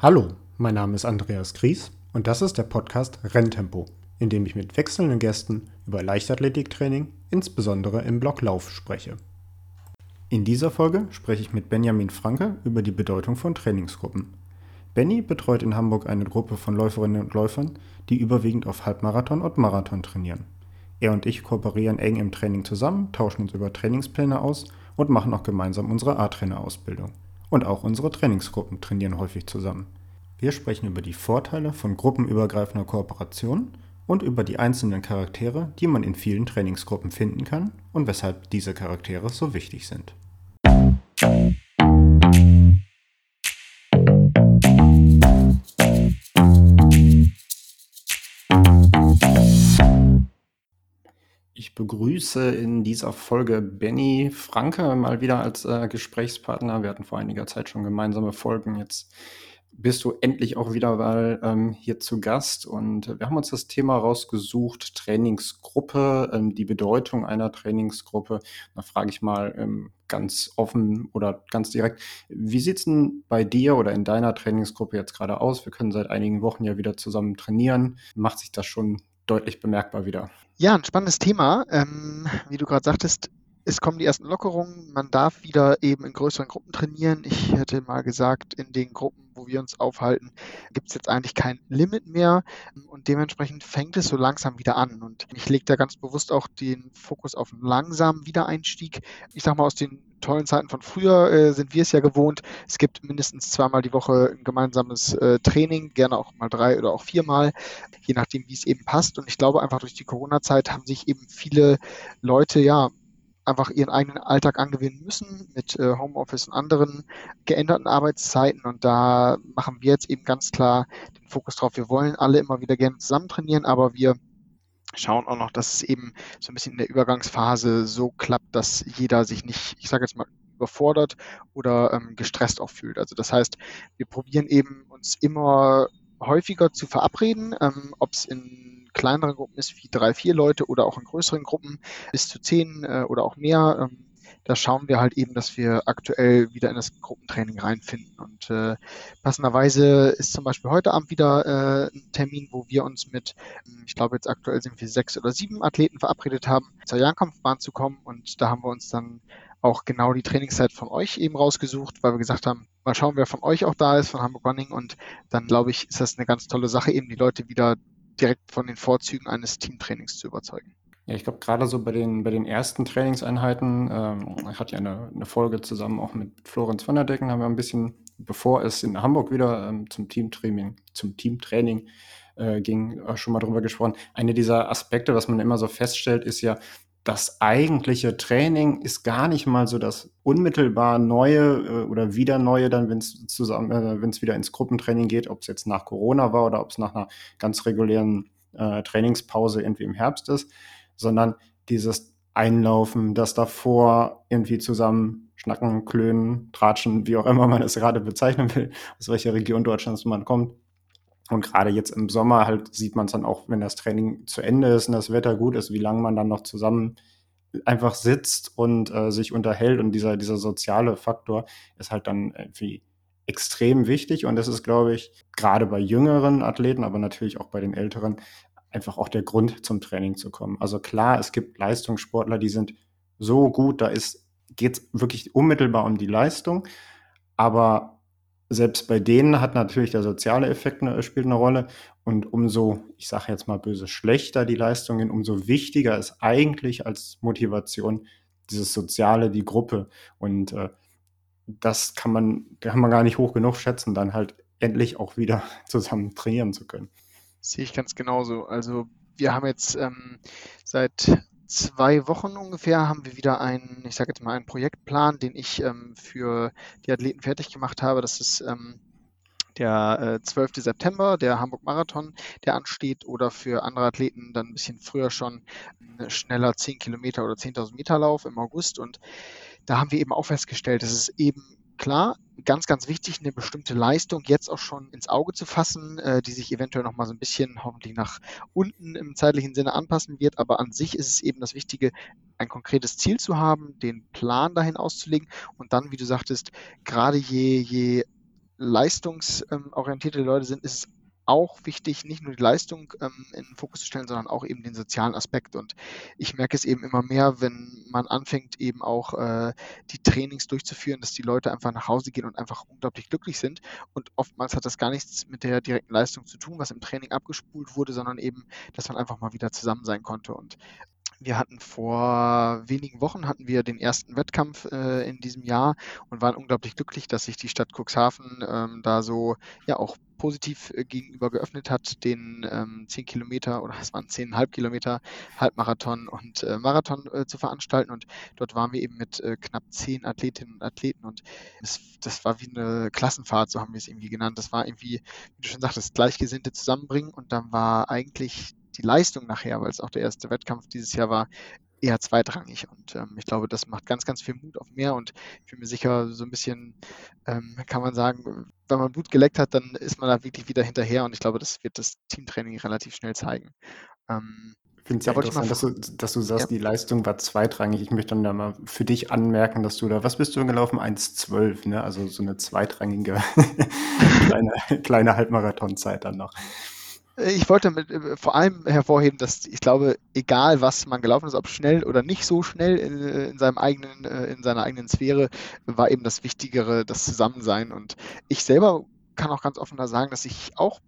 Hallo, mein Name ist Andreas Gries und das ist der Podcast Renntempo, in dem ich mit wechselnden Gästen über Leichtathletiktraining, insbesondere im Block Lauf, spreche. In dieser Folge spreche ich mit Benjamin Franke über die Bedeutung von Trainingsgruppen. Benny betreut in Hamburg eine Gruppe von Läuferinnen und Läufern, die überwiegend auf Halbmarathon und Marathon trainieren. Er und ich kooperieren eng im Training zusammen, tauschen uns über Trainingspläne aus und machen auch gemeinsam unsere A-Trainer-Ausbildung. Und auch unsere Trainingsgruppen trainieren häufig zusammen. Wir sprechen über die Vorteile von gruppenübergreifender Kooperation und über die einzelnen Charaktere, die man in vielen Trainingsgruppen finden kann und weshalb diese Charaktere so wichtig sind. Ich begrüße in dieser Folge Benny Franke mal wieder als äh, Gesprächspartner. Wir hatten vor einiger Zeit schon gemeinsame Folgen. Jetzt bist du endlich auch wieder mal ähm, hier zu Gast und wir haben uns das Thema rausgesucht, Trainingsgruppe, ähm, die Bedeutung einer Trainingsgruppe. Da frage ich mal ähm, ganz offen oder ganz direkt, wie sieht's denn bei dir oder in deiner Trainingsgruppe jetzt gerade aus? Wir können seit einigen Wochen ja wieder zusammen trainieren. Macht sich das schon deutlich bemerkbar wieder? Ja, ein spannendes Thema. Ähm, wie du gerade sagtest, es kommen die ersten Lockerungen. Man darf wieder eben in größeren Gruppen trainieren. Ich hätte mal gesagt, in den Gruppen, wo wir uns aufhalten, gibt es jetzt eigentlich kein Limit mehr. Und dementsprechend fängt es so langsam wieder an. Und ich lege da ganz bewusst auch den Fokus auf einen langsamen Wiedereinstieg. Ich sage mal, aus den tollen Zeiten von früher äh, sind wir es ja gewohnt. Es gibt mindestens zweimal die Woche ein gemeinsames äh, Training, gerne auch mal drei oder auch viermal, je nachdem, wie es eben passt. Und ich glaube, einfach durch die Corona-Zeit haben sich eben viele Leute ja einfach ihren eigenen Alltag angewöhnen müssen mit äh, Homeoffice und anderen geänderten Arbeitszeiten. Und da machen wir jetzt eben ganz klar den Fokus drauf. Wir wollen alle immer wieder gerne zusammen trainieren, aber wir schauen auch noch, dass es eben so ein bisschen in der Übergangsphase so klappt, dass jeder sich nicht, ich sage jetzt mal, überfordert oder ähm, gestresst auch fühlt. Also das heißt, wir probieren eben uns immer häufiger zu verabreden, ähm, ob es in kleineren Gruppen ist, wie drei, vier Leute oder auch in größeren Gruppen bis zu zehn äh, oder auch mehr. Ähm, da schauen wir halt eben, dass wir aktuell wieder in das Gruppentraining reinfinden. Und äh, passenderweise ist zum Beispiel heute Abend wieder äh, ein Termin, wo wir uns mit, ähm, ich glaube jetzt aktuell sind wir sechs oder sieben Athleten verabredet haben, zur Jahrenkampfbahn zu kommen. Und da haben wir uns dann auch genau die Trainingszeit von euch eben rausgesucht, weil wir gesagt haben, mal schauen, wer von euch auch da ist, von Hamburg Running. Und dann glaube ich, ist das eine ganz tolle Sache, eben die Leute wieder direkt von den Vorzügen eines Teamtrainings zu überzeugen. Ja, ich glaube, gerade so bei den, bei den ersten Trainingseinheiten, ähm, ich hatte ja eine, eine Folge zusammen auch mit Florenz von der Decken, haben wir ein bisschen, bevor es in Hamburg wieder ähm, zum Teamtraining, zum Teamtraining äh, ging, äh, schon mal drüber gesprochen. Eine dieser Aspekte, was man immer so feststellt, ist ja, das eigentliche Training ist gar nicht mal so das unmittelbar Neue äh, oder wieder Neue, dann, wenn es zusammen, äh, wenn es wieder ins Gruppentraining geht, ob es jetzt nach Corona war oder ob es nach einer ganz regulären äh, Trainingspause irgendwie im Herbst ist, sondern dieses Einlaufen, das davor irgendwie zusammen schnacken, klönen, tratschen, wie auch immer man es gerade bezeichnen will, aus welcher Region Deutschlands man kommt, und gerade jetzt im Sommer halt sieht man es dann auch, wenn das Training zu Ende ist und das Wetter gut ist, wie lange man dann noch zusammen einfach sitzt und äh, sich unterhält. Und dieser, dieser soziale Faktor ist halt dann irgendwie extrem wichtig. Und das ist, glaube ich, gerade bei jüngeren Athleten, aber natürlich auch bei den älteren, einfach auch der Grund zum Training zu kommen. Also klar, es gibt Leistungssportler, die sind so gut, da geht es wirklich unmittelbar um die Leistung. Aber selbst bei denen hat natürlich der soziale Effekt eine, spielt eine Rolle. Und umso, ich sage jetzt mal böse, schlechter die Leistungen, umso wichtiger ist eigentlich als Motivation dieses Soziale, die Gruppe. Und äh, das kann man, kann man gar nicht hoch genug schätzen, dann halt endlich auch wieder zusammen trainieren zu können. Sehe ich ganz genauso. Also wir haben jetzt ähm, seit zwei Wochen ungefähr haben wir wieder einen, ich sage jetzt mal, einen Projektplan, den ich ähm, für die Athleten fertig gemacht habe. Das ist ähm, der äh, 12. September, der Hamburg Marathon, der ansteht, oder für andere Athleten dann ein bisschen früher schon äh, schneller 10 Kilometer oder 10.000 Meter Lauf im August. Und da haben wir eben auch festgestellt, dass es eben klar, ganz, ganz wichtig, eine bestimmte Leistung jetzt auch schon ins Auge zu fassen, äh, die sich eventuell nochmal so ein bisschen hoffentlich nach unten im zeitlichen Sinne anpassen wird. Aber an sich ist es eben das Wichtige, ein konkretes Ziel zu haben, den Plan dahin auszulegen und dann, wie du sagtest, gerade je, je leistungsorientierte Leute sind, ist es auch wichtig, nicht nur die Leistung ähm, in den Fokus zu stellen, sondern auch eben den sozialen Aspekt. Und ich merke es eben immer mehr, wenn man anfängt, eben auch äh, die Trainings durchzuführen, dass die Leute einfach nach Hause gehen und einfach unglaublich glücklich sind. Und oftmals hat das gar nichts mit der direkten Leistung zu tun, was im Training abgespult wurde, sondern eben, dass man einfach mal wieder zusammen sein konnte. Und wir hatten vor wenigen Wochen hatten wir den ersten Wettkampf äh, in diesem Jahr und waren unglaublich glücklich, dass sich die Stadt Cuxhaven ähm, da so ja auch positiv äh, gegenüber geöffnet hat, den ähm, 10 Kilometer oder es waren 10,5 Kilometer Halbmarathon und äh, Marathon äh, zu veranstalten. Und dort waren wir eben mit äh, knapp zehn Athletinnen und Athleten und es, das war wie eine Klassenfahrt, so haben wir es irgendwie genannt. Das war irgendwie, wie du schon sagtest, Gleichgesinnte zusammenbringen und dann war eigentlich die Leistung nachher, weil es auch der erste Wettkampf dieses Jahr war, eher zweitrangig. Und ähm, ich glaube, das macht ganz, ganz viel Mut auf mehr. Und ich bin mir sicher, so ein bisschen ähm, kann man sagen, wenn man Blut geleckt hat, dann ist man da wirklich wieder hinterher. Und ich glaube, das wird das Teamtraining relativ schnell zeigen. Ähm, ich finde es ja interessant, dass du, dass du sagst, ja. die Leistung war zweitrangig. Ich möchte dann da mal für dich anmerken, dass du da, was bist du gelaufen? 1,12, ne? Also so eine zweitrangige kleine, kleine Halbmarathonzeit dann noch. Ich wollte mit, äh, vor allem hervorheben, dass ich glaube, egal was man gelaufen ist, ob schnell oder nicht so schnell in, äh, in seinem eigenen, äh, in seiner eigenen Sphäre, war eben das Wichtigere, das Zusammensein. Und ich selber kann auch ganz offen da sagen, dass ich auch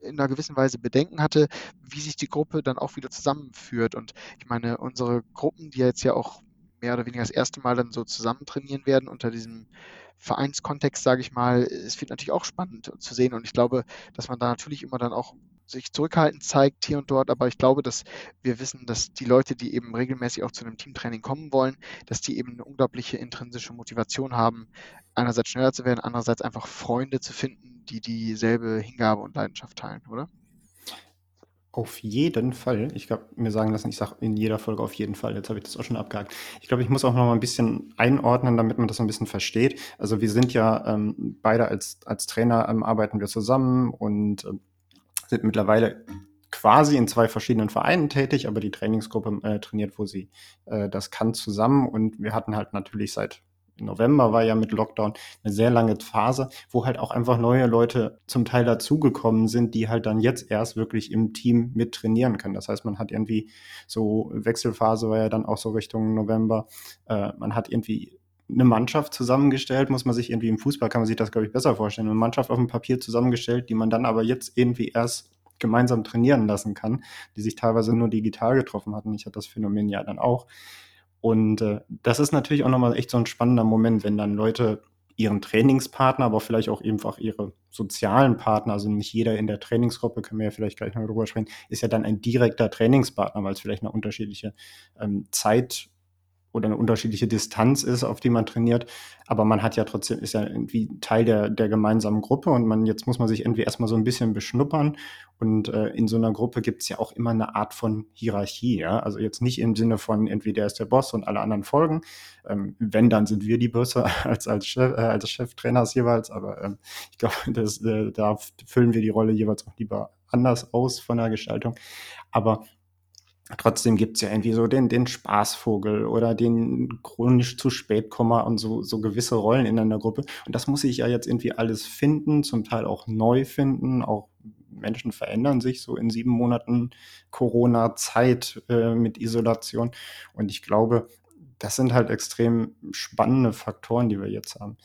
in einer gewissen Weise Bedenken hatte, wie sich die Gruppe dann auch wieder zusammenführt. Und ich meine, unsere Gruppen, die jetzt ja auch mehr oder weniger das erste Mal dann so zusammen trainieren werden unter diesem Vereinskontext, sage ich mal, es wird natürlich auch spannend zu sehen. Und ich glaube, dass man da natürlich immer dann auch sich zurückhaltend zeigt hier und dort, aber ich glaube, dass wir wissen, dass die Leute, die eben regelmäßig auch zu einem Teamtraining kommen wollen, dass die eben eine unglaubliche intrinsische Motivation haben, einerseits schneller zu werden, andererseits einfach Freunde zu finden, die dieselbe Hingabe und Leidenschaft teilen, oder? Auf jeden Fall. Ich glaube, mir sagen lassen, ich sage in jeder Folge auf jeden Fall. Jetzt habe ich das auch schon abgehakt. Ich glaube, ich muss auch noch mal ein bisschen einordnen, damit man das ein bisschen versteht. Also wir sind ja ähm, beide als, als Trainer ähm, arbeiten wir zusammen und äh, sind mittlerweile quasi in zwei verschiedenen Vereinen tätig, aber die Trainingsgruppe äh, trainiert, wo sie äh, das kann, zusammen. Und wir hatten halt natürlich seit November war ja mit Lockdown eine sehr lange Phase, wo halt auch einfach neue Leute zum Teil dazugekommen sind, die halt dann jetzt erst wirklich im Team mit trainieren können. Das heißt, man hat irgendwie so Wechselphase war ja dann auch so Richtung November. Äh, man hat irgendwie eine Mannschaft zusammengestellt, muss man sich irgendwie im Fußball kann man sich das glaube ich besser vorstellen, eine Mannschaft auf dem Papier zusammengestellt, die man dann aber jetzt irgendwie erst gemeinsam trainieren lassen kann, die sich teilweise nur digital getroffen hatten. Ich hatte das Phänomen ja dann auch. Und äh, das ist natürlich auch nochmal echt so ein spannender Moment, wenn dann Leute ihren Trainingspartner, aber vielleicht auch einfach ihre sozialen Partner, also nicht jeder in der Trainingsgruppe, können wir ja vielleicht gleich noch drüber sprechen, ist ja dann ein direkter Trainingspartner, weil es vielleicht eine unterschiedliche ähm, Zeit oder eine unterschiedliche Distanz ist, auf die man trainiert. Aber man hat ja trotzdem, ist ja irgendwie Teil der, der gemeinsamen Gruppe und man, jetzt muss man sich irgendwie erstmal so ein bisschen beschnuppern. Und äh, in so einer Gruppe gibt es ja auch immer eine Art von Hierarchie, ja. Also jetzt nicht im Sinne von irgendwie der ist der Boss und alle anderen folgen. Ähm, wenn, dann sind wir die Böse als, als, Chef, äh, als Cheftrainers jeweils. Aber ähm, ich glaube, äh, da füllen wir die Rolle jeweils auch lieber anders aus von der Gestaltung. Aber trotzdem gibt's ja irgendwie so den, den Spaßvogel oder den chronisch zu spät Komma und so, so gewisse Rollen in einer Gruppe. Und das muss ich ja jetzt irgendwie alles finden, zum Teil auch neu finden. Auch Menschen verändern sich so in sieben Monaten Corona-Zeit äh, mit Isolation. Und ich glaube, das sind halt extrem spannende Faktoren, die wir jetzt haben.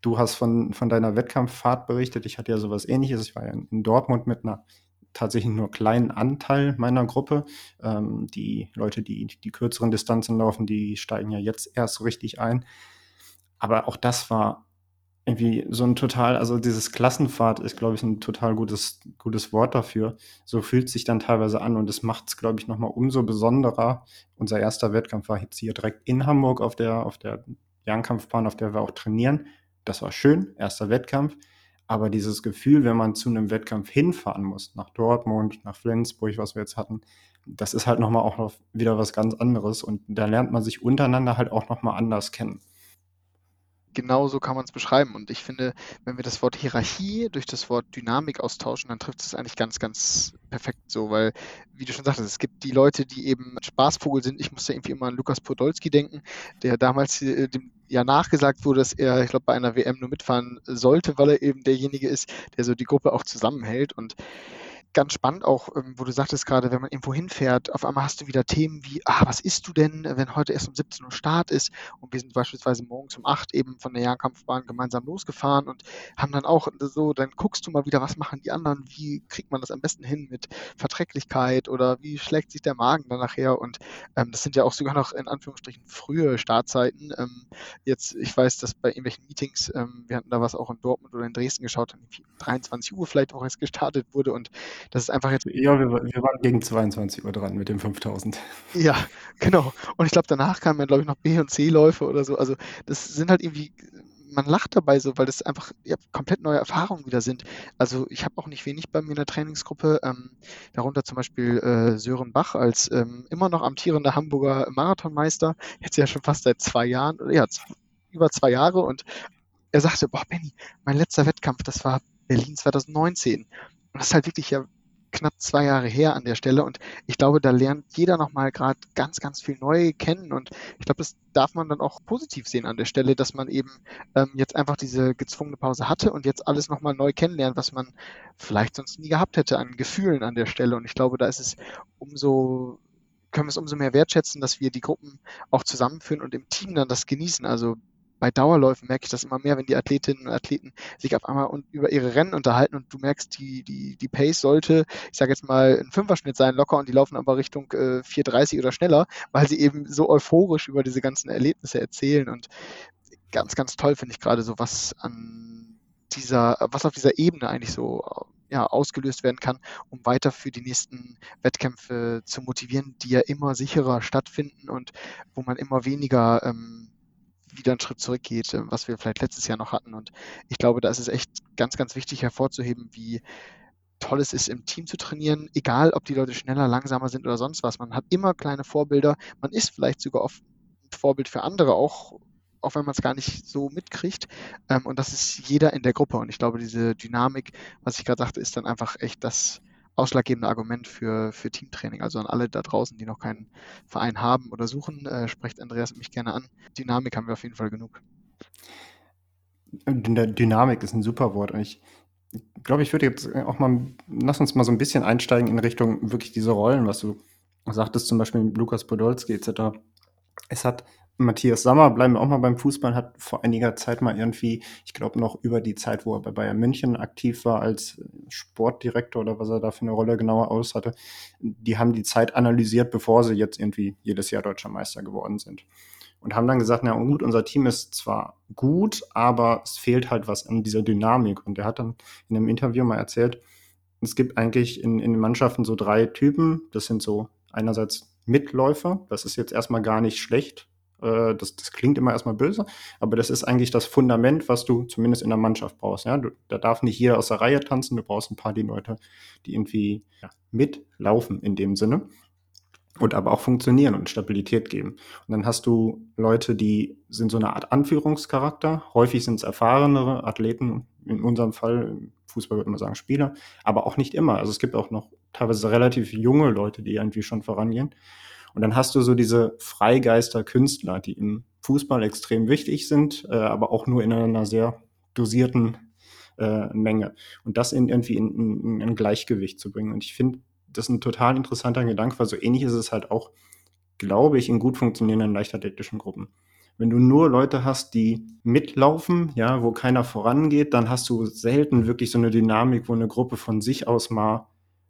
Du hast von, von deiner Wettkampffahrt berichtet. Ich hatte ja sowas ähnliches. Ich war ja in Dortmund mit einer tatsächlich nur kleinen Anteil meiner Gruppe. Ähm, die Leute, die die kürzeren Distanzen laufen, die steigen ja jetzt erst richtig ein. Aber auch das war irgendwie so ein total, also dieses Klassenfahrt ist, glaube ich, ein total gutes, gutes Wort dafür. So fühlt sich dann teilweise an und es macht es, glaube ich, nochmal umso besonderer. Unser erster Wettkampf war jetzt hier direkt in Hamburg auf der, auf der Jernkampfbahn, auf der wir auch trainieren. Das war schön, erster Wettkampf. Aber dieses Gefühl, wenn man zu einem Wettkampf hinfahren muss, nach Dortmund, nach Flensburg, was wir jetzt hatten, das ist halt nochmal auch noch wieder was ganz anderes. Und da lernt man sich untereinander halt auch nochmal anders kennen. Genau so kann man es beschreiben. Und ich finde, wenn wir das Wort Hierarchie durch das Wort Dynamik austauschen, dann trifft es eigentlich ganz, ganz perfekt so, weil, wie du schon sagtest, es gibt die Leute, die eben Spaßvogel sind. Ich musste irgendwie immer an Lukas Podolski denken, der damals äh, dem ja nachgesagt wurde, dass er, ich glaube, bei einer WM nur mitfahren sollte, weil er eben derjenige ist, der so die Gruppe auch zusammenhält. Und ganz spannend auch, ähm, wo du sagtest gerade, wenn man irgendwo hinfährt, auf einmal hast du wieder Themen wie, ah, was isst du denn, wenn heute erst um 17 Uhr Start ist und wir sind beispielsweise morgens um 8 eben von der Jagdkampfbahn gemeinsam losgefahren und haben dann auch so, dann guckst du mal wieder, was machen die anderen, wie kriegt man das am besten hin mit Verträglichkeit oder wie schlägt sich der Magen dann nachher und ähm, das sind ja auch sogar noch in Anführungsstrichen frühe Startzeiten. Ähm, jetzt, ich weiß, dass bei irgendwelchen Meetings, ähm, wir hatten da was auch in Dortmund oder in Dresden geschaut, 23 Uhr vielleicht auch erst gestartet wurde und das ist einfach jetzt. Ja, wir, wir waren gegen 22 Uhr dran mit dem 5000. Ja, genau. Und ich glaube, danach kamen ja, glaube ich, noch B- und C-Läufe oder so. Also, das sind halt irgendwie, man lacht dabei so, weil das einfach ja, komplett neue Erfahrungen wieder sind. Also, ich habe auch nicht wenig bei mir in der Trainingsgruppe, ähm, darunter zum Beispiel äh, Sören Bach als ähm, immer noch amtierender Hamburger Marathonmeister, jetzt ja schon fast seit zwei Jahren, ja, über zwei Jahre und er sagte, boah, Benny, mein letzter Wettkampf, das war Berlin 2019. Und das ist halt wirklich ja knapp zwei Jahre her an der Stelle und ich glaube, da lernt jeder nochmal gerade ganz, ganz viel neu kennen und ich glaube, das darf man dann auch positiv sehen an der Stelle, dass man eben ähm, jetzt einfach diese gezwungene Pause hatte und jetzt alles nochmal neu kennenlernt, was man vielleicht sonst nie gehabt hätte an Gefühlen an der Stelle und ich glaube, da ist es umso können wir es umso mehr wertschätzen, dass wir die Gruppen auch zusammenführen und im Team dann das genießen. Also bei Dauerläufen merke ich das immer mehr, wenn die Athletinnen und Athleten sich auf einmal über ihre Rennen unterhalten und du merkst, die, die, die Pace sollte, ich sage jetzt mal, ein Fünferschnitt sein, locker und die laufen aber Richtung äh, 4,30 oder schneller, weil sie eben so euphorisch über diese ganzen Erlebnisse erzählen und ganz, ganz toll finde ich gerade so, was an dieser, was auf dieser Ebene eigentlich so ja, ausgelöst werden kann, um weiter für die nächsten Wettkämpfe zu motivieren, die ja immer sicherer stattfinden und wo man immer weniger ähm, wieder einen Schritt zurückgeht, äh, was wir vielleicht letztes Jahr noch hatten. Und ich glaube, da ist es echt ganz, ganz wichtig hervorzuheben, wie toll es ist, im Team zu trainieren, egal ob die Leute schneller, langsamer sind oder sonst was. Man hat immer kleine Vorbilder. Man ist vielleicht sogar oft ein Vorbild für andere, auch, auch wenn man es gar nicht so mitkriegt. Ähm, und das ist jeder in der Gruppe. Und ich glaube, diese Dynamik, was ich gerade sagte, ist dann einfach echt das, ausschlaggebende Argument für, für Teamtraining. Also an alle da draußen, die noch keinen Verein haben oder suchen, äh, sprecht Andreas mich gerne an. Dynamik haben wir auf jeden Fall genug. Dynamik ist ein super Wort. Ich glaube, ich würde jetzt auch mal, lass uns mal so ein bisschen einsteigen in Richtung wirklich diese Rollen, was du sagtest, zum Beispiel Lukas Podolski etc. Es hat Matthias Sammer, bleiben wir auch mal beim Fußball, hat vor einiger Zeit mal irgendwie, ich glaube noch über die Zeit, wo er bei Bayern München aktiv war als Sportdirektor oder was er da für eine Rolle genauer aus hatte, die haben die Zeit analysiert, bevor sie jetzt irgendwie jedes Jahr deutscher Meister geworden sind. Und haben dann gesagt, na gut, unser Team ist zwar gut, aber es fehlt halt was an dieser Dynamik. Und er hat dann in einem Interview mal erzählt, es gibt eigentlich in, in den Mannschaften so drei Typen. Das sind so einerseits Mitläufer, das ist jetzt erstmal gar nicht schlecht, das, das klingt immer erstmal böse, aber das ist eigentlich das Fundament, was du zumindest in der Mannschaft brauchst. Ja? Du, da darf nicht jeder aus der Reihe tanzen, du brauchst ein paar die Leute, die irgendwie ja, mitlaufen in dem Sinne und aber auch funktionieren und Stabilität geben. Und dann hast du Leute, die sind so eine Art Anführungscharakter. Häufig sind es erfahrenere Athleten, in unserem Fall, im Fußball würde man sagen Spieler, aber auch nicht immer. Also es gibt auch noch teilweise relativ junge Leute, die irgendwie schon vorangehen. Und dann hast du so diese Freigeister-Künstler, die im Fußball extrem wichtig sind, äh, aber auch nur in einer sehr dosierten äh, Menge. Und das in, irgendwie in, in, in ein Gleichgewicht zu bringen. Und ich finde, das ist ein total interessanter Gedanke, weil so ähnlich ist es halt auch, glaube ich, in gut funktionierenden leichtathletischen Gruppen. Wenn du nur Leute hast, die mitlaufen, ja, wo keiner vorangeht, dann hast du selten wirklich so eine Dynamik, wo eine Gruppe von sich aus mal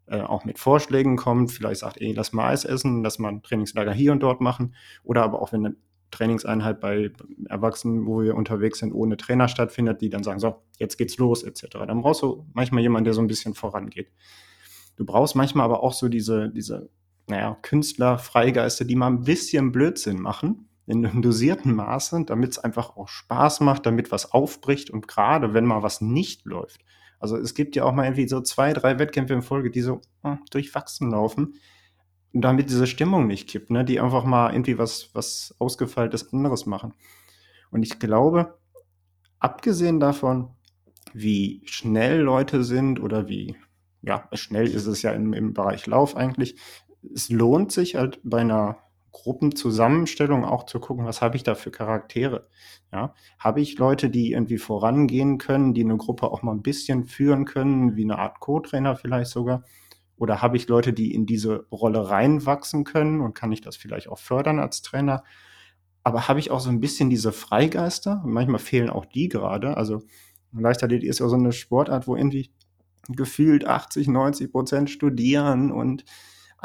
äh, auch mit Vorschlägen kommt, vielleicht sagt, ey, lass mal Eis essen, lass mal ein Trainingslager hier und dort machen. Oder aber auch wenn eine Trainingseinheit bei Erwachsenen, wo wir unterwegs sind, ohne Trainer stattfindet, die dann sagen, so, jetzt geht's los, etc. Dann brauchst du manchmal jemanden, der so ein bisschen vorangeht. Du brauchst manchmal aber auch so diese, diese, naja, Künstler, Freigeister, die mal ein bisschen Blödsinn machen, in einem dosierten Maße, damit es einfach auch Spaß macht, damit was aufbricht und gerade wenn mal was nicht läuft, also es gibt ja auch mal irgendwie so zwei, drei Wettkämpfe in Folge, die so hm, durchwachsen laufen, damit diese Stimmung nicht kippt, ne? die einfach mal irgendwie was, was Ausgefeiltes anderes machen. Und ich glaube, abgesehen davon, wie schnell Leute sind oder wie, ja, schnell ist es ja im, im Bereich Lauf eigentlich, es lohnt sich halt bei einer Gruppenzusammenstellung auch zu gucken, was habe ich da für Charaktere. Ja, habe ich Leute, die irgendwie vorangehen können, die eine Gruppe auch mal ein bisschen führen können, wie eine Art Co-Trainer vielleicht sogar? Oder habe ich Leute, die in diese Rolle reinwachsen können und kann ich das vielleicht auch fördern als Trainer? Aber habe ich auch so ein bisschen diese Freigeister? Manchmal fehlen auch die gerade. Also Leichtathletik ist ja so eine Sportart, wo irgendwie gefühlt 80, 90 Prozent studieren und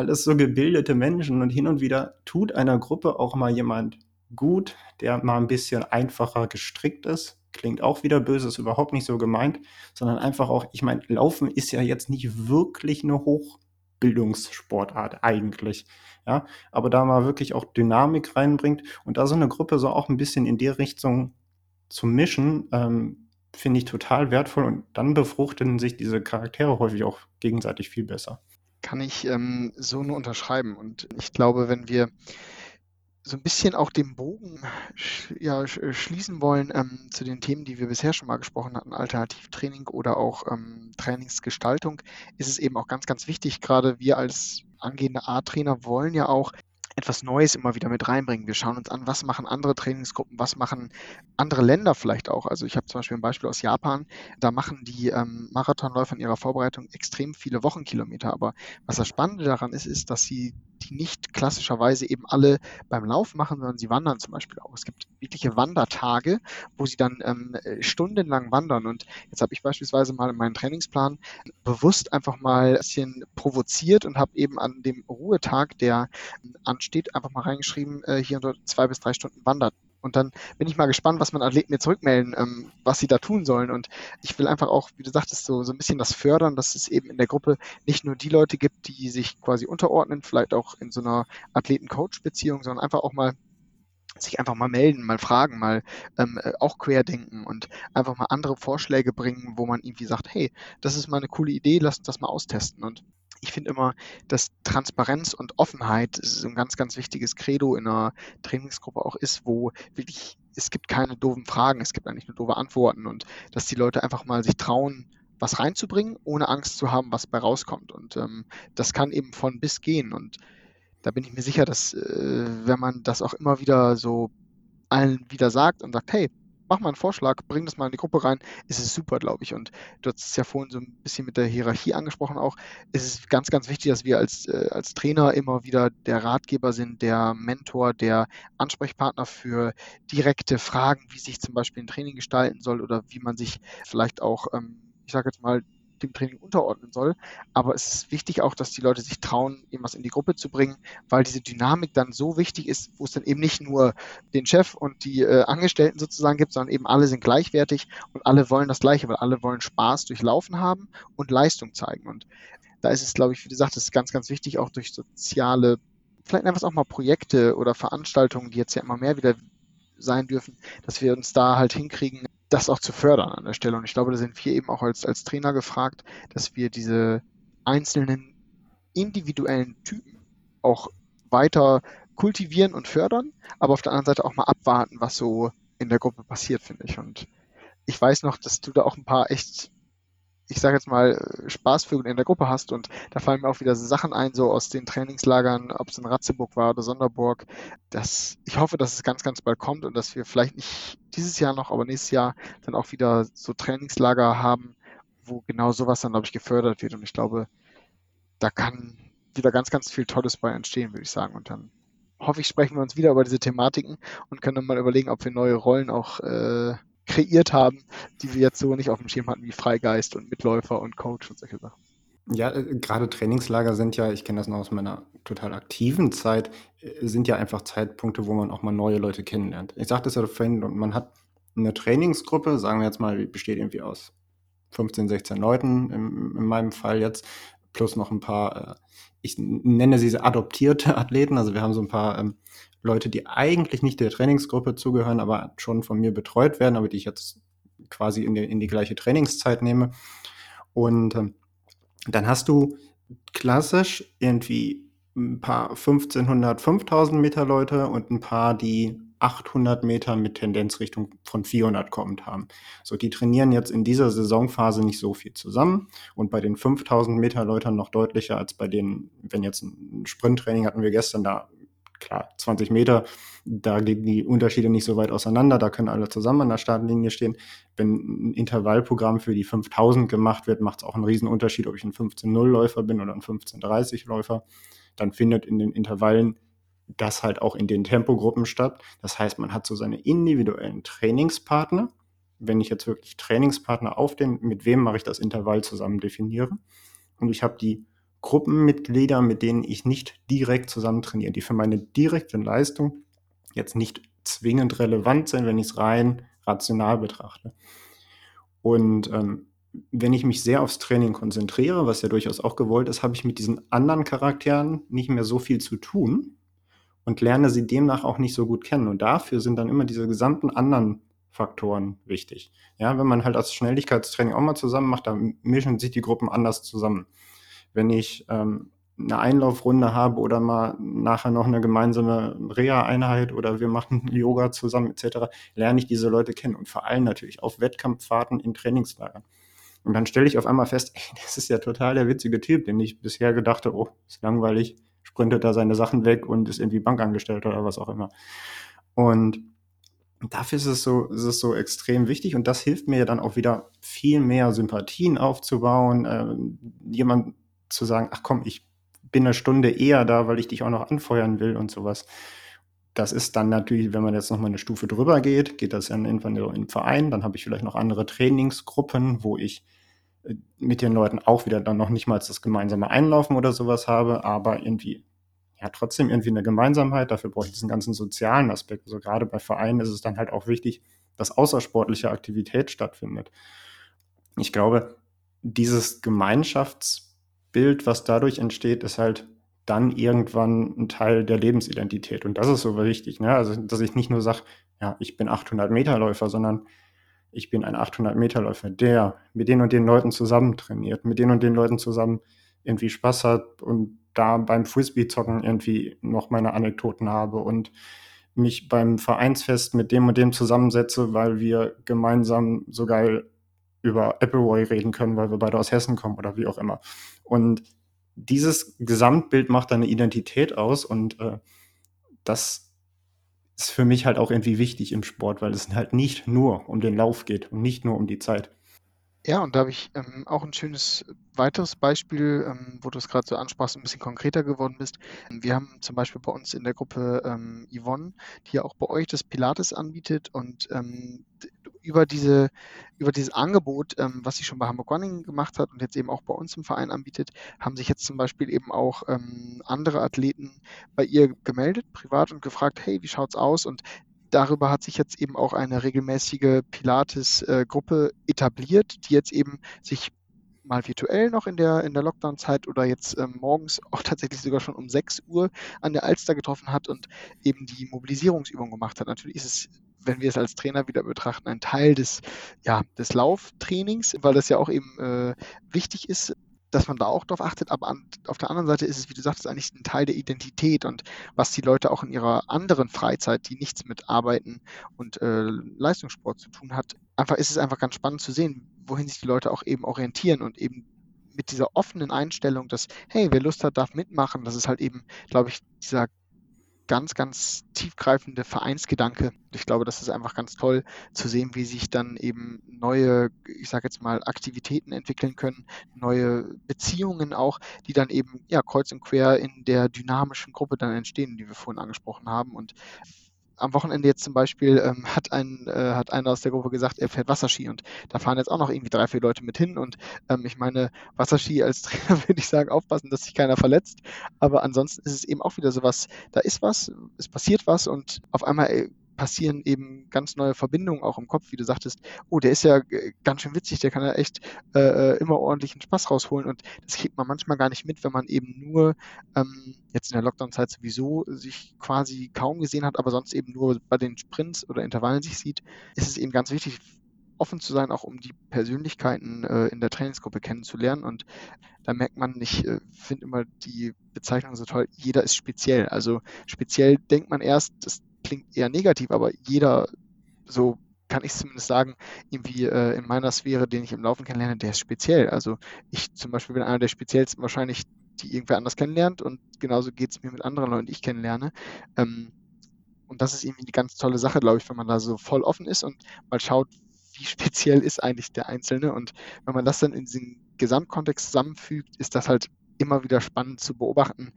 alles so gebildete Menschen und hin und wieder tut einer Gruppe auch mal jemand gut, der mal ein bisschen einfacher gestrickt ist. Klingt auch wieder böse, ist überhaupt nicht so gemeint, sondern einfach auch, ich meine, Laufen ist ja jetzt nicht wirklich eine Hochbildungssportart eigentlich. Ja, aber da mal wirklich auch Dynamik reinbringt und da so eine Gruppe so auch ein bisschen in die Richtung zu mischen, ähm, finde ich total wertvoll und dann befruchten sich diese Charaktere häufig auch gegenseitig viel besser. Kann ich ähm, so nur unterschreiben. Und ich glaube, wenn wir so ein bisschen auch den Bogen sch ja, sch schließen wollen ähm, zu den Themen, die wir bisher schon mal gesprochen hatten, Alternativtraining oder auch ähm, Trainingsgestaltung, ist es eben auch ganz, ganz wichtig, gerade wir als angehende A-Trainer wollen ja auch etwas Neues immer wieder mit reinbringen. Wir schauen uns an, was machen andere Trainingsgruppen, was machen andere Länder vielleicht auch. Also ich habe zum Beispiel ein Beispiel aus Japan, da machen die ähm, Marathonläufer in ihrer Vorbereitung extrem viele Wochenkilometer. Aber was das Spannende daran ist, ist, dass sie die nicht klassischerweise eben alle beim Lauf machen, sondern sie wandern zum Beispiel auch. Es gibt wirkliche Wandertage, wo sie dann ähm, stundenlang wandern. Und jetzt habe ich beispielsweise mal in meinen Trainingsplan bewusst einfach mal ein bisschen provoziert und habe eben an dem Ruhetag, der ansteht, einfach mal reingeschrieben, äh, hier und dort zwei bis drei Stunden wandert. Und dann bin ich mal gespannt, was meine Athleten mir zurückmelden, ähm, was sie da tun sollen. Und ich will einfach auch, wie du sagtest, so, so ein bisschen das fördern, dass es eben in der Gruppe nicht nur die Leute gibt, die sich quasi unterordnen, vielleicht auch in so einer Athleten-Coach-Beziehung, sondern einfach auch mal sich einfach mal melden, mal fragen, mal ähm, äh, auch querdenken und einfach mal andere Vorschläge bringen, wo man irgendwie sagt, hey, das ist mal eine coole Idee, lass uns das mal austesten. Und ich finde immer, dass Transparenz und Offenheit ist ein ganz, ganz wichtiges Credo in einer Trainingsgruppe auch ist, wo wirklich, es gibt keine doofen Fragen, es gibt eigentlich nur doofe Antworten und dass die Leute einfach mal sich trauen, was reinzubringen, ohne Angst zu haben, was bei rauskommt. Und ähm, das kann eben von bis gehen. Und da bin ich mir sicher, dass äh, wenn man das auch immer wieder so allen wieder sagt und sagt, hey, mach mal einen Vorschlag, bring das mal in die Gruppe rein, ist es super, glaube ich. Und du hast es ja vorhin so ein bisschen mit der Hierarchie angesprochen auch. Es ist ganz, ganz wichtig, dass wir als, äh, als Trainer immer wieder der Ratgeber sind, der Mentor, der Ansprechpartner für direkte Fragen, wie sich zum Beispiel ein Training gestalten soll oder wie man sich vielleicht auch, ähm, ich sage jetzt mal, dem Training unterordnen soll. Aber es ist wichtig auch, dass die Leute sich trauen, irgendwas in die Gruppe zu bringen, weil diese Dynamik dann so wichtig ist, wo es dann eben nicht nur den Chef und die äh, Angestellten sozusagen gibt, sondern eben alle sind gleichwertig und alle wollen das Gleiche, weil alle wollen Spaß durch Laufen haben und Leistung zeigen. Und da ist es, glaube ich, wie du sagst, ist ganz, ganz wichtig, auch durch soziale, vielleicht einfach auch mal Projekte oder Veranstaltungen, die jetzt ja immer mehr wieder sein dürfen, dass wir uns da halt hinkriegen, das auch zu fördern an der Stelle. Und ich glaube, da sind wir eben auch als, als Trainer gefragt, dass wir diese einzelnen individuellen Typen auch weiter kultivieren und fördern, aber auf der anderen Seite auch mal abwarten, was so in der Gruppe passiert, finde ich. Und ich weiß noch, dass du da auch ein paar echt ich sage jetzt mal, Spaßvögel in der Gruppe hast und da fallen mir auch wieder so Sachen ein, so aus den Trainingslagern, ob es in Ratzeburg war oder Sonderburg. Das, ich hoffe, dass es ganz, ganz bald kommt und dass wir vielleicht nicht dieses Jahr noch, aber nächstes Jahr dann auch wieder so Trainingslager haben, wo genau sowas dann, glaube ich, gefördert wird. Und ich glaube, da kann wieder ganz, ganz viel Tolles bei entstehen, würde ich sagen. Und dann hoffe ich, sprechen wir uns wieder über diese Thematiken und können dann mal überlegen, ob wir neue Rollen auch äh, kreiert haben, die wir jetzt so nicht auf dem Schirm hatten, wie Freigeist und Mitläufer und Coach und solche Sachen. Ja, äh, gerade Trainingslager sind ja, ich kenne das noch aus meiner total aktiven Zeit, äh, sind ja einfach Zeitpunkte, wo man auch mal neue Leute kennenlernt. Ich sagte es ja vorhin, man hat eine Trainingsgruppe, sagen wir jetzt mal, die besteht irgendwie aus 15, 16 Leuten, in, in meinem Fall jetzt, plus noch ein paar, äh, ich nenne sie adoptierte Athleten, also wir haben so ein paar ähm, Leute, die eigentlich nicht der Trainingsgruppe zugehören, aber schon von mir betreut werden, aber die ich jetzt quasi in die, in die gleiche Trainingszeit nehme. Und ähm, dann hast du klassisch irgendwie ein paar 1500, 5000 Meter Leute und ein paar, die 800 Meter mit Tendenzrichtung von 400 kommend haben. So, die trainieren jetzt in dieser Saisonphase nicht so viel zusammen und bei den 5000 Meter Leutern noch deutlicher als bei den, wenn jetzt ein Sprinttraining hatten wir gestern, da klar, 20 Meter, da liegen die Unterschiede nicht so weit auseinander, da können alle zusammen an der Startlinie stehen. Wenn ein Intervallprogramm für die 5000 gemacht wird, macht es auch einen riesen Unterschied, ob ich ein 15-0-Läufer bin oder ein 15-30-Läufer. Dann findet in den Intervallen das halt auch in den Tempogruppen statt. Das heißt, man hat so seine individuellen Trainingspartner. Wenn ich jetzt wirklich Trainingspartner auf den, mit wem mache ich das Intervall zusammen definiere. Und ich habe die Gruppenmitglieder, mit denen ich nicht direkt zusammen trainiere, die für meine direkte Leistung jetzt nicht zwingend relevant sind, wenn ich es rein rational betrachte. Und ähm, wenn ich mich sehr aufs Training konzentriere, was ja durchaus auch gewollt ist, habe ich mit diesen anderen Charakteren nicht mehr so viel zu tun und lerne sie demnach auch nicht so gut kennen. Und dafür sind dann immer diese gesamten anderen Faktoren wichtig. Ja, wenn man halt als Schnelligkeitstraining auch mal zusammen macht, dann mischen sich die Gruppen anders zusammen. Wenn ich ähm, eine Einlaufrunde habe oder mal nachher noch eine gemeinsame Reha-Einheit oder wir machen Yoga zusammen etc., lerne ich diese Leute kennen und vor allem natürlich auf Wettkampffahrten in Trainingslagern. Und dann stelle ich auf einmal fest, ey, das ist ja total der witzige Typ, den ich bisher gedacht habe, oh, ist langweilig, sprintet da seine Sachen weg und ist irgendwie Bankangestellter oder was auch immer. Und dafür ist es so, ist es so extrem wichtig und das hilft mir dann auch wieder viel mehr Sympathien aufzubauen, äh, jemand zu sagen, ach komm, ich bin eine Stunde eher da, weil ich dich auch noch anfeuern will und sowas. Das ist dann natürlich, wenn man jetzt noch mal eine Stufe drüber geht, geht das dann irgendwann in den Verein, dann habe ich vielleicht noch andere Trainingsgruppen, wo ich mit den Leuten auch wieder dann noch nicht mal das gemeinsame Einlaufen oder sowas habe, aber irgendwie ja trotzdem irgendwie eine Gemeinsamkeit. Dafür brauche ich diesen ganzen sozialen Aspekt. Also gerade bei Vereinen ist es dann halt auch wichtig, dass außersportliche Aktivität stattfindet. Ich glaube, dieses Gemeinschaftsbild, was dadurch entsteht, ist halt dann irgendwann ein Teil der Lebensidentität. Und das ist so wichtig. Ne? Also, dass ich nicht nur sage, ja, ich bin 800 Meter Läufer, sondern ich bin ein 800 Meter Läufer, der mit den und den Leuten zusammen trainiert, mit den und den Leuten zusammen irgendwie Spaß hat und da beim Frisbee-Zocken irgendwie noch meine Anekdoten habe und mich beim Vereinsfest mit dem und dem zusammensetze, weil wir gemeinsam so geil über Appleboy reden können, weil wir beide aus Hessen kommen oder wie auch immer. Und dieses Gesamtbild macht eine Identität aus und äh, das ist für mich halt auch irgendwie wichtig im Sport, weil es halt nicht nur um den Lauf geht und nicht nur um die Zeit. Ja, und da habe ich ähm, auch ein schönes weiteres Beispiel, ähm, wo du es gerade so ansprachst, ein bisschen konkreter geworden bist. Wir haben zum Beispiel bei uns in der Gruppe ähm, Yvonne, die ja auch bei euch das Pilates anbietet und ähm, über diese über dieses Angebot, ähm, was sie schon bei Hamburg Running gemacht hat und jetzt eben auch bei uns im Verein anbietet, haben sich jetzt zum Beispiel eben auch ähm, andere Athleten bei ihr gemeldet, privat und gefragt, hey, wie schaut's aus? Und darüber hat sich jetzt eben auch eine regelmäßige Pilates-Gruppe etabliert, die jetzt eben sich mal virtuell noch in der, in der Lockdown-Zeit oder jetzt ähm, morgens auch tatsächlich sogar schon um 6 Uhr an der Alster getroffen hat und eben die Mobilisierungsübung gemacht hat. Natürlich ist es wenn wir es als Trainer wieder betrachten, ein Teil des, ja, des Lauftrainings, weil das ja auch eben äh, wichtig ist, dass man da auch drauf achtet, aber an, auf der anderen Seite ist es, wie du sagst, eigentlich ein Teil der Identität und was die Leute auch in ihrer anderen Freizeit, die nichts mit Arbeiten und äh, Leistungssport zu tun hat, einfach ist es einfach ganz spannend zu sehen, wohin sich die Leute auch eben orientieren und eben mit dieser offenen Einstellung, dass, hey, wer Lust hat, darf mitmachen, das ist halt eben, glaube ich, dieser ganz, ganz tiefgreifende Vereinsgedanke. Ich glaube, das ist einfach ganz toll zu sehen, wie sich dann eben neue, ich sage jetzt mal, Aktivitäten entwickeln können, neue Beziehungen auch, die dann eben ja kreuz und quer in der dynamischen Gruppe dann entstehen, die wir vorhin angesprochen haben. Und am Wochenende jetzt zum Beispiel ähm, hat, ein, äh, hat einer aus der Gruppe gesagt, er fährt Wasserski und da fahren jetzt auch noch irgendwie drei, vier Leute mit hin und ähm, ich meine, Wasserski als Trainer würde ich sagen, aufpassen, dass sich keiner verletzt, aber ansonsten ist es eben auch wieder so was, da ist was, es passiert was und auf einmal äh, passieren eben ganz neue Verbindungen auch im Kopf, wie du sagtest, oh, der ist ja äh, ganz schön witzig, der kann ja echt äh, äh, immer ordentlichen Spaß rausholen und das kriegt man manchmal gar nicht mit, wenn man eben nur ähm, jetzt in der Lockdown-Zeit sowieso sich quasi kaum gesehen hat, aber sonst eben nur bei den Sprints oder Intervallen sich sieht, ist es eben ganz wichtig, offen zu sein, auch um die Persönlichkeiten äh, in der Trainingsgruppe kennenzulernen. Und da merkt man, ich äh, finde immer die Bezeichnung so toll, jeder ist speziell. Also speziell denkt man erst, das klingt eher negativ, aber jeder, so kann ich zumindest sagen, irgendwie äh, in meiner Sphäre, den ich im Laufen kennenlerne, der ist speziell. Also ich zum Beispiel bin einer der speziellsten wahrscheinlich, die irgendwer anders kennenlernt und genauso geht es mir mit anderen Leuten, die ich kennenlerne. Ähm, und das ist irgendwie eine ganz tolle Sache, glaube ich, wenn man da so voll offen ist und mal schaut, wie speziell ist eigentlich der Einzelne. Und wenn man das dann in diesen Gesamtkontext zusammenfügt, ist das halt immer wieder spannend zu beobachten,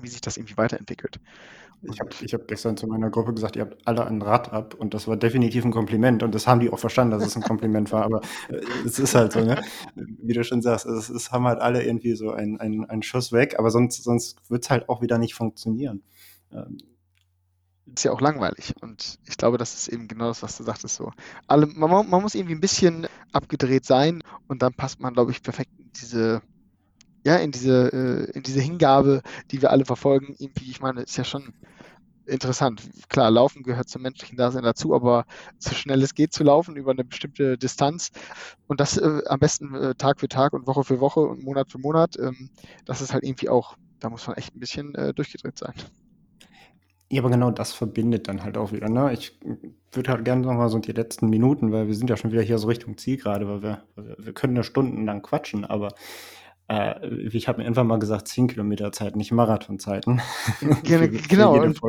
wie sich das irgendwie weiterentwickelt. Ich habe ich hab gestern zu meiner Gruppe gesagt, ihr habt alle ein Rad ab und das war definitiv ein Kompliment und das haben die auch verstanden, dass es ein Kompliment war, aber äh, es ist halt so, ne? Wie du schon sagst, es, es haben halt alle irgendwie so einen ein Schuss weg, aber sonst, sonst wird es halt auch wieder nicht funktionieren. Ähm, ist ja auch langweilig. Und ich glaube, das ist eben genau das, was du sagtest. So. Alle, man, man muss irgendwie ein bisschen abgedreht sein und dann passt man, glaube ich, perfekt in diese, ja, in diese, äh, in diese Hingabe, die wir alle verfolgen. Irgendwie, ich meine, ist ja schon interessant. Klar, Laufen gehört zum menschlichen Dasein dazu, aber so schnell es geht zu laufen über eine bestimmte Distanz und das äh, am besten äh, Tag für Tag und Woche für Woche und Monat für Monat, ähm, das ist halt irgendwie auch, da muss man echt ein bisschen äh, durchgedreht sein. Ja, aber genau das verbindet dann halt auch wieder, ne? Ich würde halt gerne noch mal so die letzten Minuten, weil wir sind ja schon wieder hier so Richtung Ziel gerade, weil wir, wir, wir können ja stundenlang quatschen, aber äh, ich habe mir irgendwann mal gesagt, 10 Kilometer Zeit, nicht Marathonzeiten. Genau, genau. Und,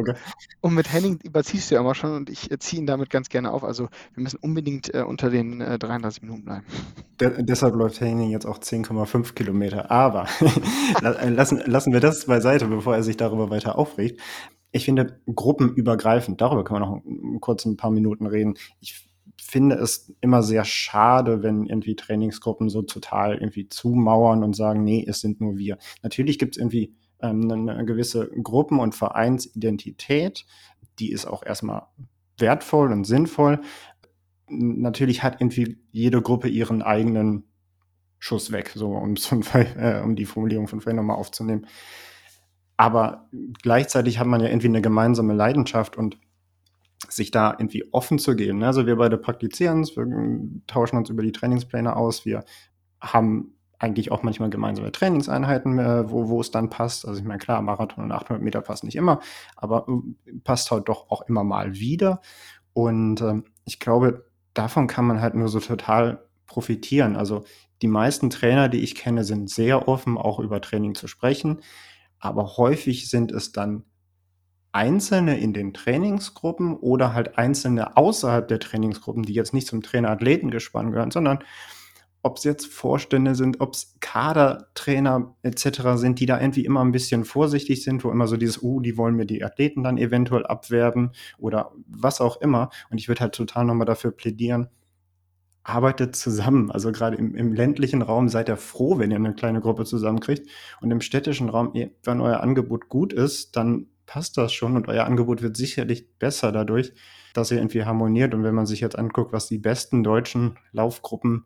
und, mit Henning überziehst du ja immer schon und ich äh, ziehe ihn damit ganz gerne auf. Also wir müssen unbedingt äh, unter den äh, 33 Minuten bleiben. De deshalb läuft Henning jetzt auch 10,5 Kilometer. Aber äh, lassen, lassen wir das beiseite, bevor er sich darüber weiter aufregt ich finde, gruppenübergreifend, darüber kann man noch kurz ein paar Minuten reden. Ich finde es immer sehr schade, wenn irgendwie Trainingsgruppen so total irgendwie zumauern und sagen, nee, es sind nur wir. Natürlich gibt es irgendwie ähm, eine gewisse Gruppen- und Vereinsidentität, die ist auch erstmal wertvoll und sinnvoll. Natürlich hat irgendwie jede Gruppe ihren eigenen Schuss weg, so um, äh, um die Formulierung von vorhin nochmal aufzunehmen. Aber gleichzeitig hat man ja irgendwie eine gemeinsame Leidenschaft und sich da irgendwie offen zu geben. Also wir beide praktizieren es, wir tauschen uns über die Trainingspläne aus, wir haben eigentlich auch manchmal gemeinsame Trainingseinheiten, äh, wo, wo es dann passt. Also ich meine, klar, Marathon und 800 Meter passt nicht immer, aber äh, passt halt doch auch immer mal wieder. Und äh, ich glaube, davon kann man halt nur so total profitieren. Also die meisten Trainer, die ich kenne, sind sehr offen, auch über Training zu sprechen aber häufig sind es dann Einzelne in den Trainingsgruppen oder halt Einzelne außerhalb der Trainingsgruppen, die jetzt nicht zum Trainer-Athleten-Gespann gehören, sondern ob es jetzt Vorstände sind, ob es Kadertrainer etc. sind, die da irgendwie immer ein bisschen vorsichtig sind, wo immer so dieses, uh, die wollen mir die Athleten dann eventuell abwerben oder was auch immer. Und ich würde halt total nochmal dafür plädieren, arbeitet zusammen. Also gerade im, im, ländlichen Raum seid ihr froh, wenn ihr eine kleine Gruppe zusammenkriegt. Und im städtischen Raum, wenn euer Angebot gut ist, dann passt das schon und euer Angebot wird sicherlich besser dadurch, dass ihr irgendwie harmoniert. Und wenn man sich jetzt anguckt, was die besten deutschen Laufgruppen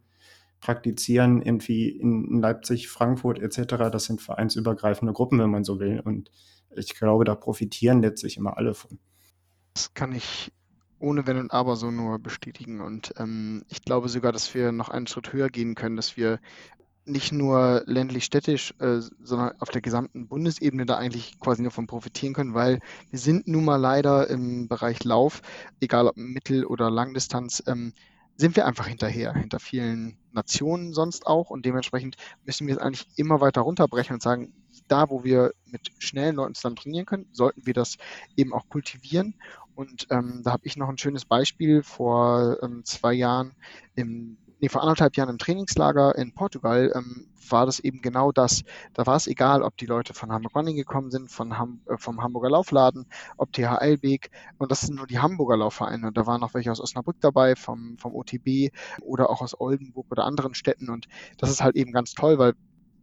praktizieren, irgendwie in Leipzig, Frankfurt etc., das sind vereinsübergreifende Gruppen, wenn man so will. Und ich glaube, da profitieren letztlich immer alle von. Das kann ich ohne Wenn und Aber so nur bestätigen. Und ähm, ich glaube sogar, dass wir noch einen Schritt höher gehen können, dass wir nicht nur ländlich-städtisch, äh, sondern auf der gesamten Bundesebene da eigentlich quasi nur von profitieren können, weil wir sind nun mal leider im Bereich Lauf, egal ob Mittel- oder Langdistanz, ähm, sind wir einfach hinterher, hinter vielen Nationen sonst auch. Und dementsprechend müssen wir es eigentlich immer weiter runterbrechen und sagen, da, wo wir mit schnellen Leuten zusammen trainieren können, sollten wir das eben auch kultivieren und ähm, da habe ich noch ein schönes Beispiel vor ähm, zwei Jahren, im, nee, vor anderthalb Jahren im Trainingslager in Portugal, ähm, war das eben genau das. Da war es egal, ob die Leute von Hamburg Running gekommen sind, von Ham äh, vom Hamburger Laufladen, ob THL Beek. Und das sind nur die Hamburger Laufvereine. Und da waren noch welche aus Osnabrück dabei, vom, vom OTB oder auch aus Oldenburg oder anderen Städten. Und das ist halt eben ganz toll, weil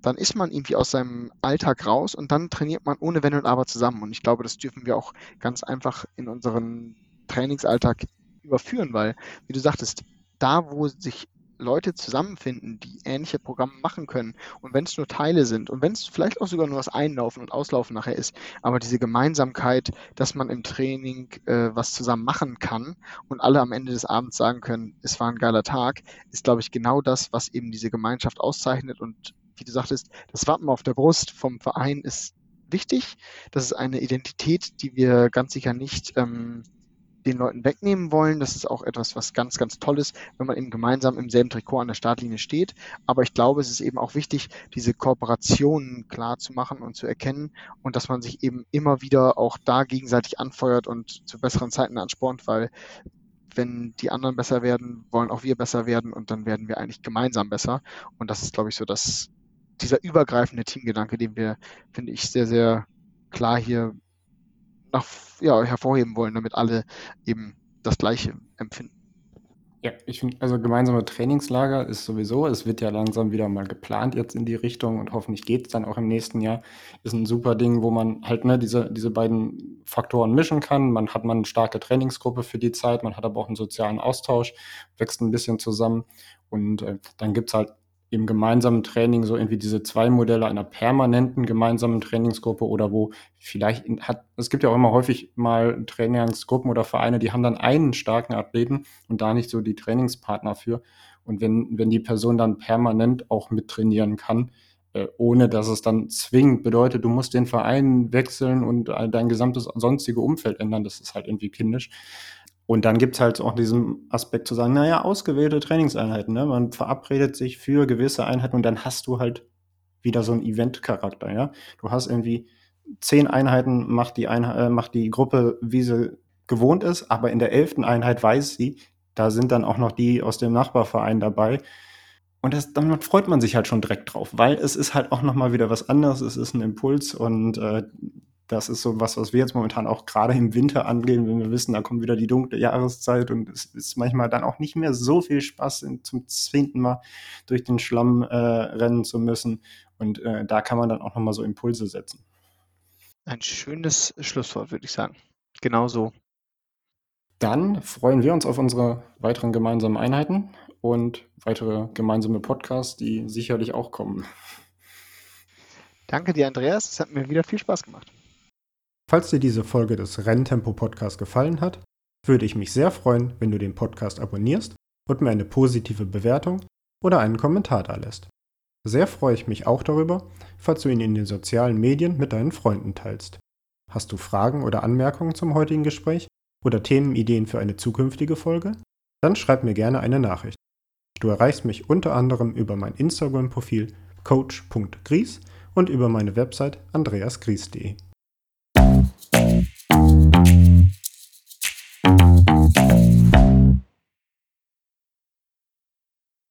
dann ist man irgendwie aus seinem Alltag raus und dann trainiert man ohne Wenn und Aber zusammen. Und ich glaube, das dürfen wir auch ganz einfach in unseren Trainingsalltag überführen, weil, wie du sagtest, da, wo sich Leute zusammenfinden, die ähnliche Programme machen können. Und wenn es nur Teile sind und wenn es vielleicht auch sogar nur das Einlaufen und Auslaufen nachher ist, aber diese Gemeinsamkeit, dass man im Training äh, was zusammen machen kann und alle am Ende des Abends sagen können, es war ein geiler Tag, ist, glaube ich, genau das, was eben diese Gemeinschaft auszeichnet und wie du sagtest, das Wappen auf der Brust vom Verein ist wichtig. Das ist eine Identität, die wir ganz sicher nicht ähm, den Leuten wegnehmen wollen. Das ist auch etwas, was ganz, ganz toll ist, wenn man eben gemeinsam im selben Trikot an der Startlinie steht. Aber ich glaube, es ist eben auch wichtig, diese Kooperationen klar zu machen und zu erkennen und dass man sich eben immer wieder auch da gegenseitig anfeuert und zu besseren Zeiten anspornt, weil wenn die anderen besser werden, wollen auch wir besser werden und dann werden wir eigentlich gemeinsam besser. Und das ist, glaube ich, so dass dieser übergreifende Teamgedanke, den wir, finde ich, sehr, sehr klar hier nach, ja, hervorheben wollen, damit alle eben das Gleiche empfinden. Ja, ich finde, also gemeinsame Trainingslager ist sowieso, es wird ja langsam wieder mal geplant jetzt in die Richtung und hoffentlich geht es dann auch im nächsten Jahr. Ist ein super Ding, wo man halt ne, diese, diese beiden Faktoren mischen kann. Man hat man eine starke Trainingsgruppe für die Zeit, man hat aber auch einen sozialen Austausch, wächst ein bisschen zusammen und äh, dann es halt im gemeinsamen Training so irgendwie diese zwei Modelle einer permanenten gemeinsamen Trainingsgruppe oder wo vielleicht hat, es gibt ja auch immer häufig mal Trainingsgruppen oder Vereine, die haben dann einen starken Athleten und da nicht so die Trainingspartner für. Und wenn, wenn die Person dann permanent auch mittrainieren kann, äh, ohne dass es dann zwingend bedeutet, du musst den Verein wechseln und dein gesamtes sonstige Umfeld ändern, das ist halt irgendwie kindisch. Und dann gibt es halt auch diesen Aspekt zu sagen, naja, ausgewählte Trainingseinheiten. Ne? Man verabredet sich für gewisse Einheiten und dann hast du halt wieder so einen Event-Charakter. Ja? Du hast irgendwie zehn Einheiten, macht die, Einheit, äh, macht die Gruppe, wie sie gewohnt ist, aber in der elften Einheit weiß sie, da sind dann auch noch die aus dem Nachbarverein dabei. Und das, dann freut man sich halt schon direkt drauf, weil es ist halt auch noch mal wieder was anderes, es ist ein Impuls und äh, das ist so was, was wir jetzt momentan auch gerade im Winter angehen, wenn wir wissen, da kommt wieder die dunkle Jahreszeit und es ist manchmal dann auch nicht mehr so viel Spaß, zum zehnten Mal durch den Schlamm äh, rennen zu müssen. Und äh, da kann man dann auch nochmal so Impulse setzen. Ein schönes Schlusswort, würde ich sagen. Genau so. Dann freuen wir uns auf unsere weiteren gemeinsamen Einheiten und weitere gemeinsame Podcasts, die sicherlich auch kommen. Danke dir, Andreas. Es hat mir wieder viel Spaß gemacht. Falls dir diese Folge des Renntempo Podcasts gefallen hat, würde ich mich sehr freuen, wenn du den Podcast abonnierst und mir eine positive Bewertung oder einen Kommentar da lässt. Sehr freue ich mich auch darüber, falls du ihn in den sozialen Medien mit deinen Freunden teilst. Hast du Fragen oder Anmerkungen zum heutigen Gespräch oder Themenideen für eine zukünftige Folge? Dann schreib mir gerne eine Nachricht. Du erreichst mich unter anderem über mein Instagram-Profil coach.gries und über meine Website andreasgries.de. Thank you.